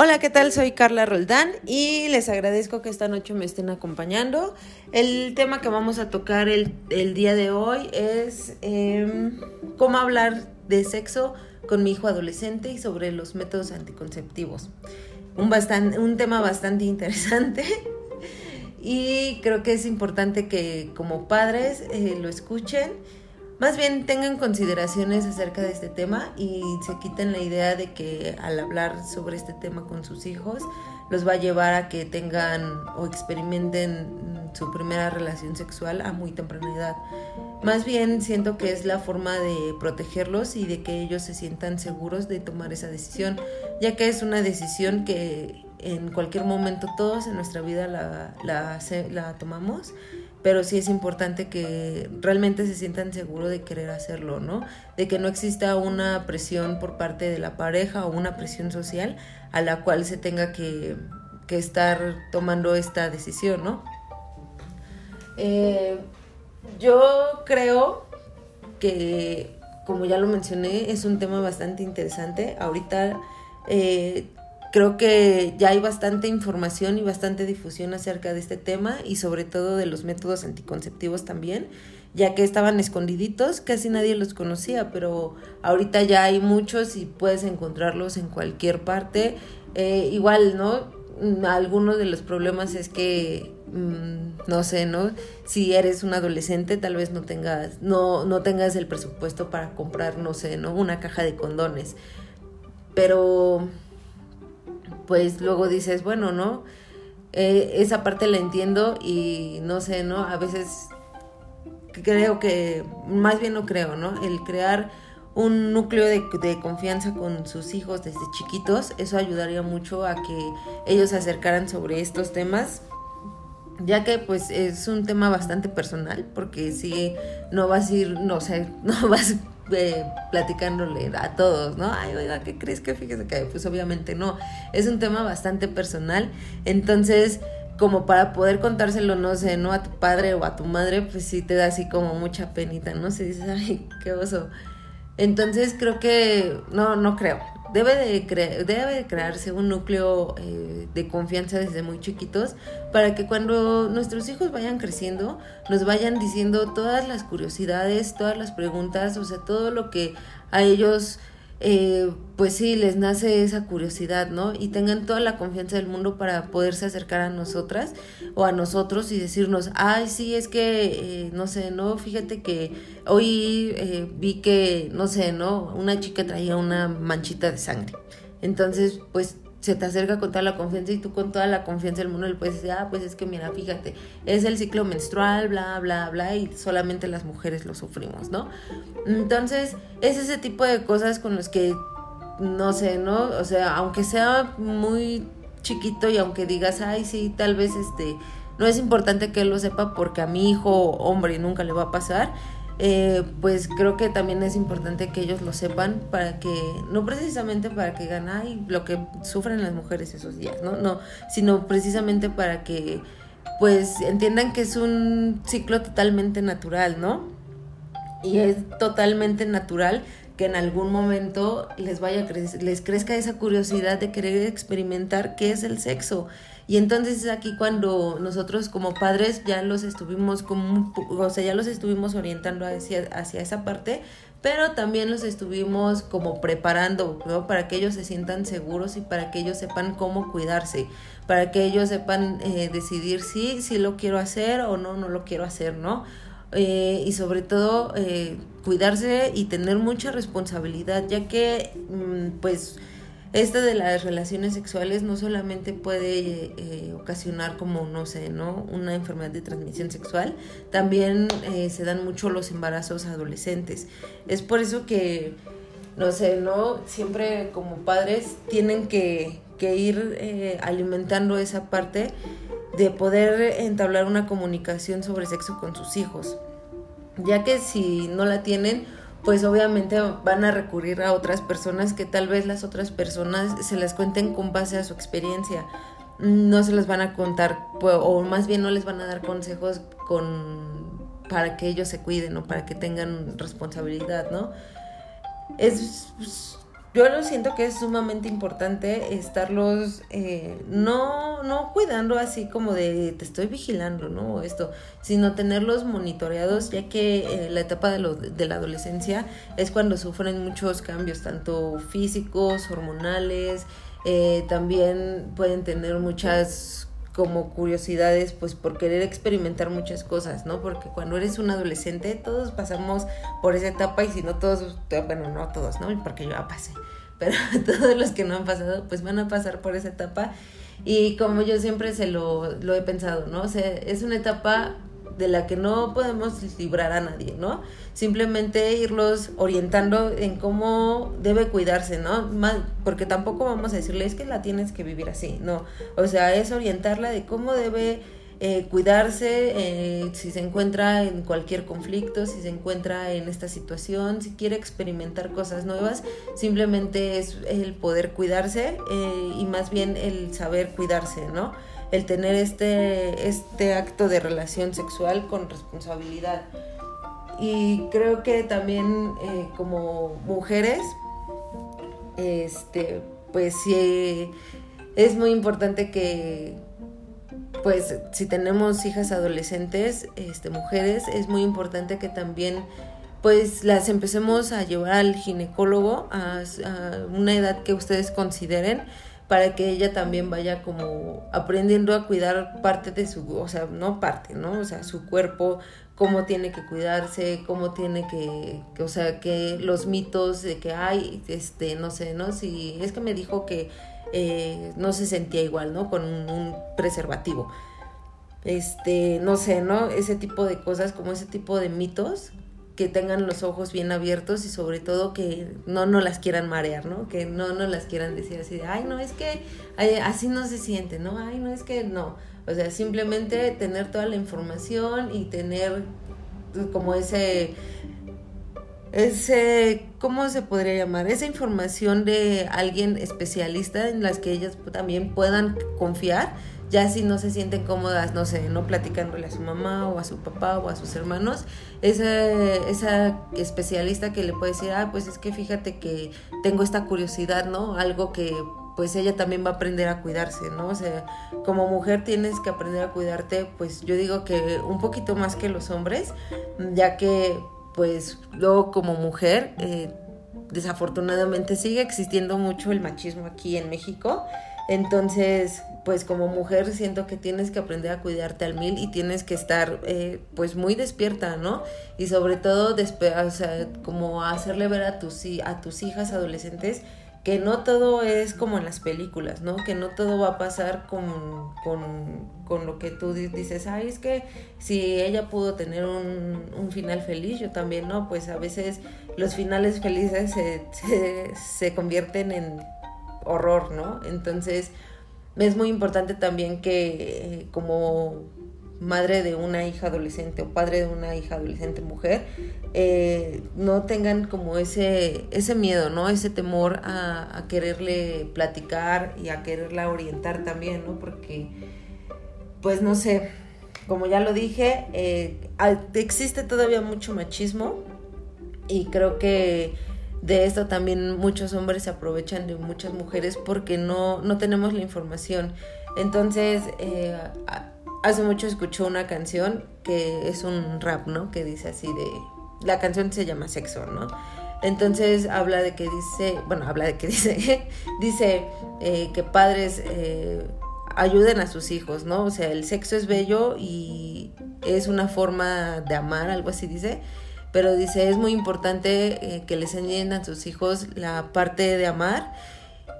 Hola, ¿qué tal? Soy Carla Roldán y les agradezco que esta noche me estén acompañando. El tema que vamos a tocar el, día de hoy es em, cómo hablar de sexo con mi hijo adolescente y sobre los métodos anticonceptivos. Un, un tema bastante interesante y creo que es importante que como padres eh, lo escuchen más bien tengan consideraciones acerca de este tema y se quiten la idea de que al hablar sobre este tema con sus hijos los va a llevar a que tengan o experimenten su primera relación sexual a muy temprana edad. Más bien siento que es la forma de protegerlos y de que ellos se sientan seguros de tomar esa decisión, ya que es una decisión que en cualquier momento todos en nuestra vida la, la, tomamos pero sí es importante que realmente se sientan seguros de querer hacerlo, ¿no? De que no exista una presión por parte de la pareja o una presión social a la cual se tenga que, estar tomando esta decisión, ¿no? Eh, yo creo que, como ya lo mencioné, es un tema bastante interesante. Ahorita eh, creo que ya hay bastante información y bastante difusión acerca de este tema y sobre todo de los métodos anticonceptivos también, ya que estaban escondiditos, casi nadie los conocía, pero ahorita ya hay muchos y puedes encontrarlos en cualquier parte. Eh, igual, ¿no? Mm, algunos de los problemas es que mm, no sé, ¿no? Si eres un adolescente, tal vez no tengas no no tengas el presupuesto para comprar, no sé, ¿no? Una caja de condones. Pero pues luego dices, bueno, ¿no? Eh, esa parte la entiendo y no sé, ¿no? A veces creo que, más bien no creo, ¿no? El crear un núcleo de, confianza con sus hijos desde chiquitos, eso ayudaría mucho a que ellos se acercaran sobre estos temas, ya que pues es un tema bastante personal, porque si no vas a ir, no sé, no vas eh, platicándole a todos, ¿no? Ay, oiga, ¿qué crees que fíjese que? Pues obviamente no. Es un tema bastante personal. Entonces, como para poder contárselo, no sé, ¿no? A tu padre o a tu madre, pues sí te da así como mucha penita, ¿no? Se dice, ay, qué oso. Entonces creo que, no, no creo. Debe de, debe de crearse un núcleo eh, de confianza desde muy chiquitos para que cuando nuestros hijos vayan creciendo nos vayan diciendo todas las curiosidades, todas las preguntas, o sea, todo lo que a ellos eh, pues sí, les nace esa curiosidad, ¿no? Y tengan toda la confianza del mundo para poderse acercar a nosotras o a nosotros y decirnos, ay, sí, es que, eh, no sé, ¿no? Fíjate que hoy eh, vi que, no sé, ¿no? Una chica traía una manchita de sangre. Entonces, pues se te acerca con toda la confianza y tú con toda la confianza del mundo le puedes decir, ah, pues es que mira, fíjate, es el ciclo menstrual, bla, bla, bla, y solamente las mujeres lo sufrimos, ¿no? Entonces, es ese tipo de cosas con los que, no sé, ¿no? O sea, aunque sea muy chiquito y aunque digas, ay, sí, tal vez este, no es importante que él lo sepa porque a mi hijo hombre nunca le va a pasar, eh, pues creo que también es importante que ellos lo sepan para que, no precisamente para que ganen lo que sufren las mujeres esos días, ¿no? No, sino precisamente para que pues entiendan que es un ciclo totalmente natural, ¿no? Y es totalmente natural que en algún momento les vaya les crezca esa curiosidad de querer experimentar qué es el sexo. Y entonces es aquí cuando nosotros como padres ya los estuvimos como, o sea, ya los estuvimos orientando hacia, hacia esa parte, pero también los estuvimos como preparando, ¿no? Para que ellos se sientan seguros y para que ellos sepan cómo cuidarse, para que ellos sepan eh, decidir si, si lo quiero hacer o no, no lo quiero hacer, ¿no? Eh, y sobre todo eh, cuidarse y tener mucha responsabilidad, ya que mm, pues esta de las relaciones sexuales no solamente puede eh, ocasionar como, no sé, ¿no? Una enfermedad de transmisión sexual, también se dan mucho los embarazos adolescentes. Es por eso que, no sé, ¿no? Siempre como padres tienen que, que ir alimentando esa parte de poder entablar una comunicación sobre sexo con sus hijos, ya que si no la tienen, pues obviamente van a recurrir a otras personas que tal vez las otras personas se las cuenten con base a su experiencia, no se las van a contar o más bien no les van a dar consejos con para que ellos se cuiden o para que tengan responsabilidad, ¿no? Es yo lo siento que es sumamente importante estarlos eh, no, no cuidando así como de te estoy vigilando, ¿no? Esto, sino tenerlos monitoreados, ya que eh, la etapa de, lo, de la adolescencia es cuando sufren muchos cambios, tanto físicos, hormonales, eh, también pueden tener muchas como curiosidades, pues por querer experimentar muchas cosas, ¿no? Porque cuando eres un adolescente, todos pasamos por esa etapa y si no todos, bueno, no todos, ¿no? Porque yo ya pasé, pero todos los que no han pasado, pues van a pasar por esa etapa y como yo siempre se lo, lo he pensado, ¿no? O sea, es una etapa de la que no podemos librar a nadie, ¿no? Simplemente irlos orientando en cómo debe cuidarse, ¿no? porque tampoco vamos a decirle es que la tienes que vivir así, no. O sea, es orientarla de cómo debe eh, cuidarse eh, si se encuentra en cualquier conflicto, si se encuentra en esta situación, si quiere experimentar cosas nuevas, simplemente es el poder cuidarse eh, y más bien el saber cuidarse, ¿no? El tener este, este acto de relación sexual con responsabilidad. Y creo que también eh, como mujeres, este, pues sí, es muy importante que, pues si tenemos hijas adolescentes, este, mujeres, es muy importante que también pues las empecemos a llevar al ginecólogo a, a una edad que ustedes consideren para que ella también vaya como aprendiendo a cuidar parte de su, o sea, no parte, ¿no? O sea, su cuerpo, cómo tiene que cuidarse, cómo tiene que, o sea, que los mitos de que hay, este, no sé, ¿no? Si es que me dijo que eh, no se sentía igual, ¿no? Con un preservativo. Este, no sé, ¿no? Ese tipo de cosas, como ese tipo de mitos que tengan los ojos bien abiertos y sobre todo que no nos las quieran marear, ¿no? Que no nos las quieran decir así de, ay, no, es que así no se siente, ¿no? Ay, no, es que no. O sea, simplemente tener toda la información y tener como ese, ese, ¿cómo se podría llamar? Esa información de alguien especialista en las que ellas también puedan confiar ya si no se sienten cómodas, no sé, no platicándole a su mamá o a su papá o a sus hermanos, esa, esa especialista que le puede decir, ah, pues es que fíjate que tengo esta curiosidad, ¿no? Algo que pues ella también va a aprender a cuidarse, ¿no? O sea, como mujer tienes que aprender a cuidarte, pues yo digo que un poquito más que los hombres, ya que pues luego como mujer, eh, desafortunadamente sigue existiendo mucho el machismo aquí en México entonces, pues como mujer siento que tienes que aprender a cuidarte al mil y tienes que estar eh, pues muy despierta, ¿no? Y sobre todo, o como hacerle ver a tus, a tus hijas adolescentes que no todo es como en las películas, ¿no? Que no todo va a pasar con, con, lo que tú dices, ay, es que si ella pudo tener un, un final feliz, yo también, ¿no? Pues a veces los finales felices se, se, se convierten en horror, ¿no? Entonces, es muy importante también que como madre de una hija adolescente o padre de una hija adolescente mujer, eh, no tengan como ese, ese miedo, ¿no? Ese temor a, quererle platicar y a quererla orientar también, ¿no? Porque, pues no sé, como ya lo dije, eh, existe todavía mucho machismo y creo que de esto también muchos hombres se aprovechan de muchas mujeres porque no, no tenemos la información. Entonces, eh, hace mucho escuchó una canción que es un rap, ¿no? Que dice así de... La canción se llama Sexo, ¿no? Entonces habla de que dice, bueno, habla de que dice, dice eh, que padres eh, ayuden a sus hijos, ¿no? O sea, el sexo es bello y es una forma de amar, algo así dice pero dice, es muy importante eh, que les enseñen a sus hijos la parte de amar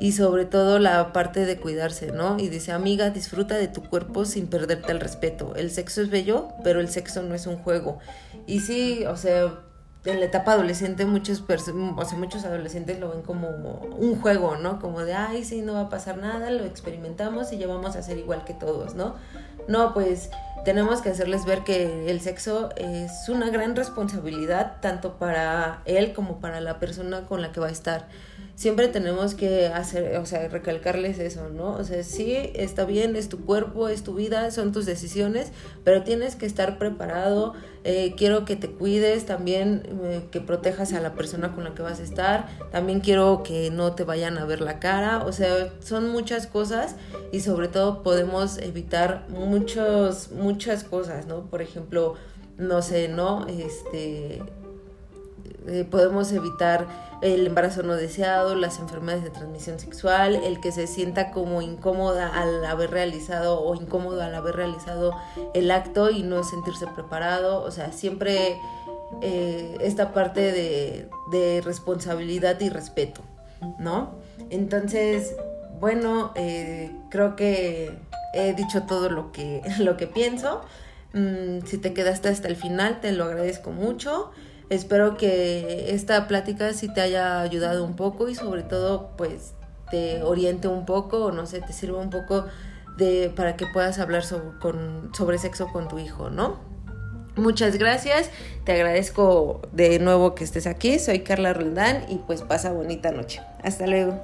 y sobre todo la parte de cuidarse, ¿no? Y dice, amiga, disfruta de tu cuerpo sin perderte el respeto. El sexo es bello, pero el sexo no es un juego. Y sí, o sea, en la etapa adolescente muchos, o sea, muchos adolescentes lo ven como un juego, ¿no? Como de, ay, sí, no va a pasar nada, lo experimentamos y ya vamos a ser igual que todos, ¿no? No, pues tenemos que hacerles ver que el sexo es una gran responsabilidad tanto para él como para la persona con la que va a estar. Siempre tenemos que hacer, o sea, recalcarles eso, ¿no? O sea, sí, está bien, es tu cuerpo, es tu vida, son tus decisiones, pero tienes que estar preparado. Eh, quiero que te cuides, también eh, que protejas a la persona con la que vas a estar, también quiero que no te vayan a ver la cara, o sea, son muchas cosas y sobre todo podemos evitar muchos, muchas cosas, ¿no? Por ejemplo, no sé, ¿no? Este eh, podemos evitar el embarazo no deseado, las enfermedades de transmisión sexual, el que se sienta como incómoda al haber realizado o incómodo al haber realizado el acto y no sentirse preparado, o sea, siempre eh, esta parte de, de, responsabilidad y respeto, ¿no? Entonces, bueno, eh, creo que he dicho todo lo que, lo que pienso. Mm, si te quedaste hasta el final, te lo agradezco mucho. Espero que esta plática sí te haya ayudado un poco y sobre todo pues te oriente un poco o no sé, te sirva un poco de para que puedas hablar sobre, con, sobre sexo con tu hijo, ¿no? Muchas gracias, te agradezco de nuevo que estés aquí, soy Carla Roldán y pues pasa bonita noche. Hasta luego.